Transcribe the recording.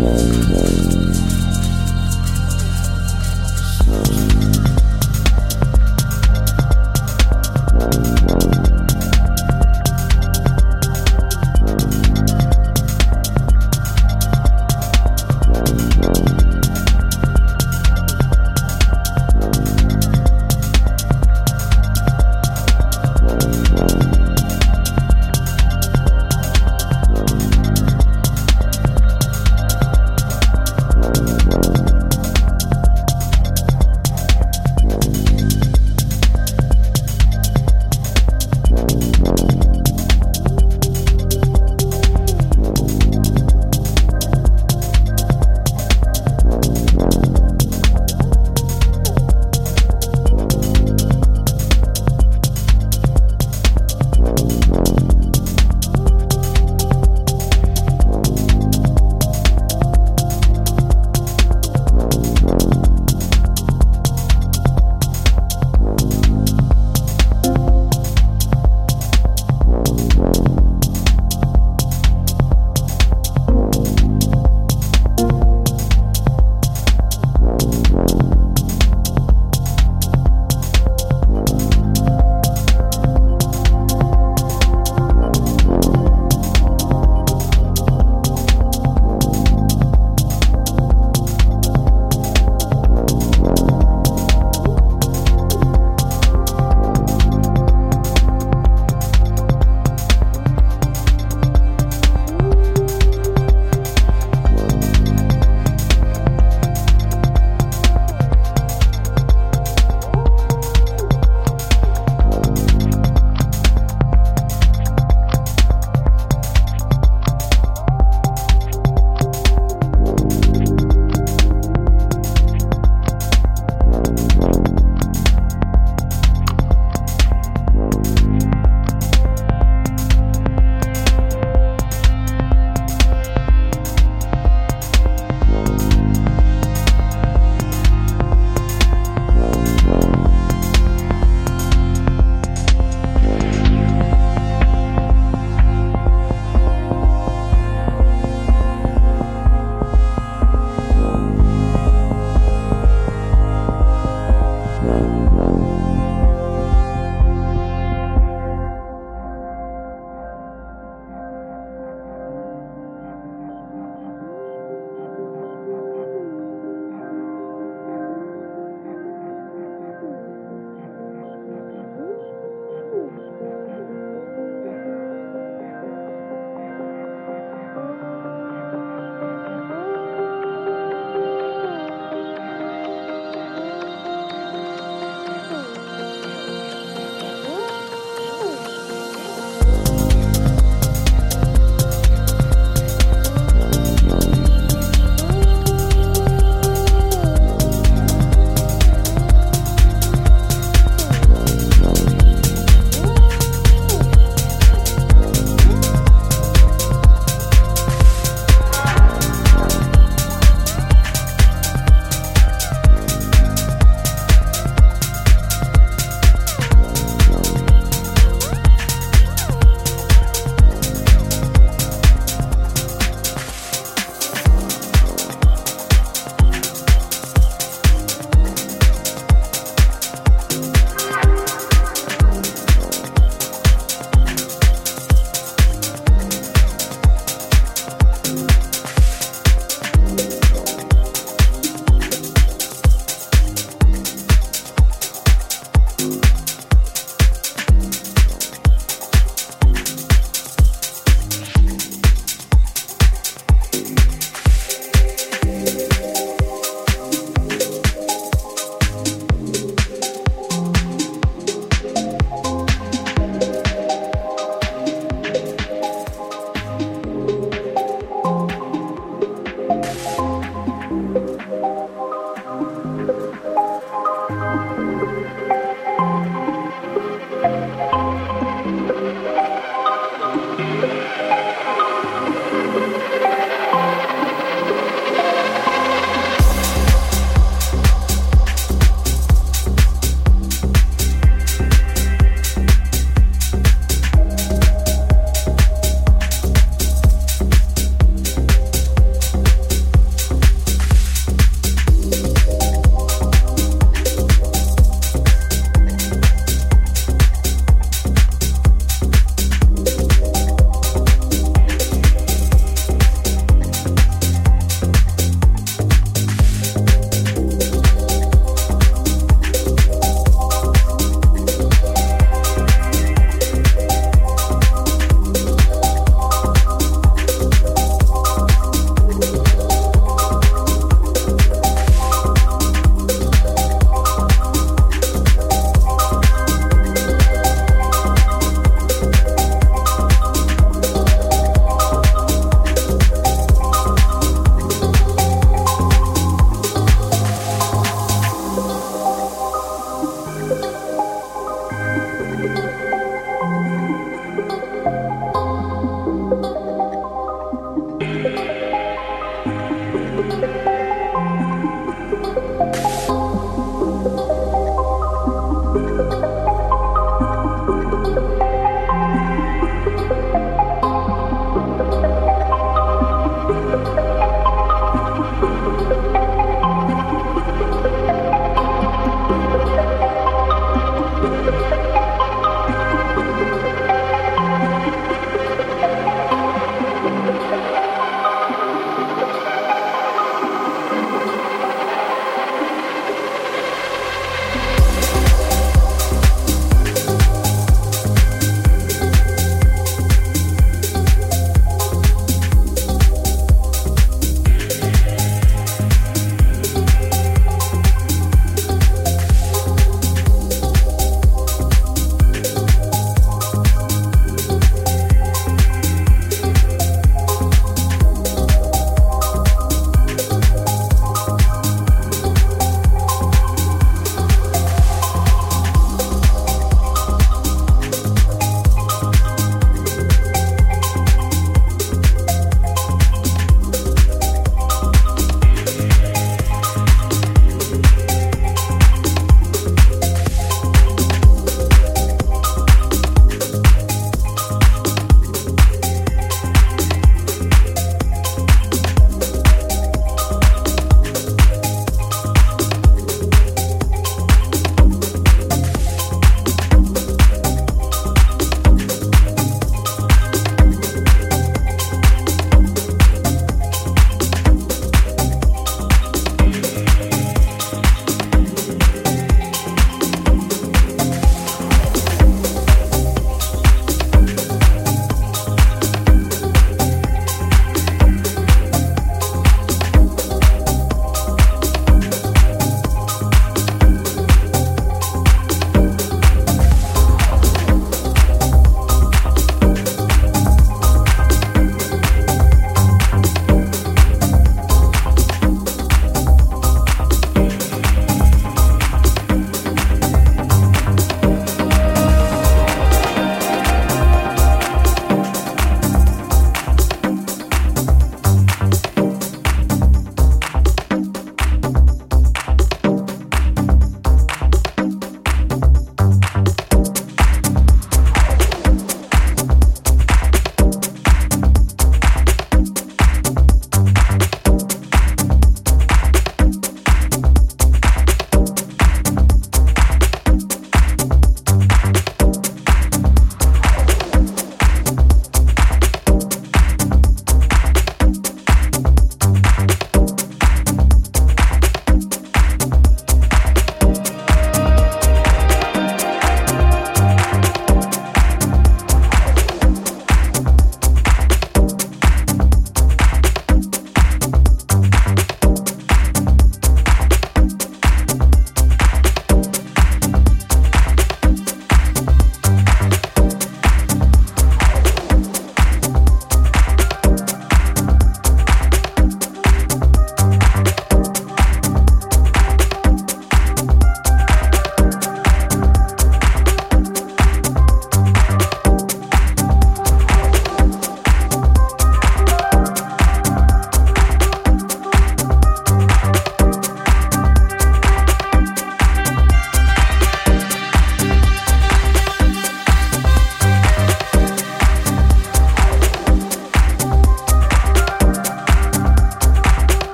Whoa,